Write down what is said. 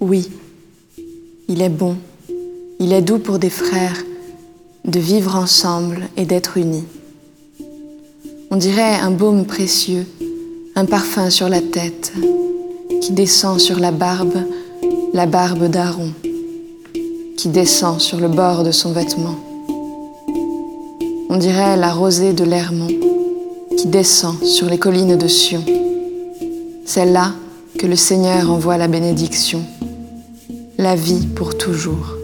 Oui, il est bon, il est doux pour des frères de vivre ensemble et d'être unis. On dirait un baume précieux, un parfum sur la tête qui descend sur la barbe, la barbe d'Aaron, qui descend sur le bord de son vêtement. On dirait la rosée de l'Hermont qui descend sur les collines de Sion. C'est là que le Seigneur envoie la bénédiction, la vie pour toujours.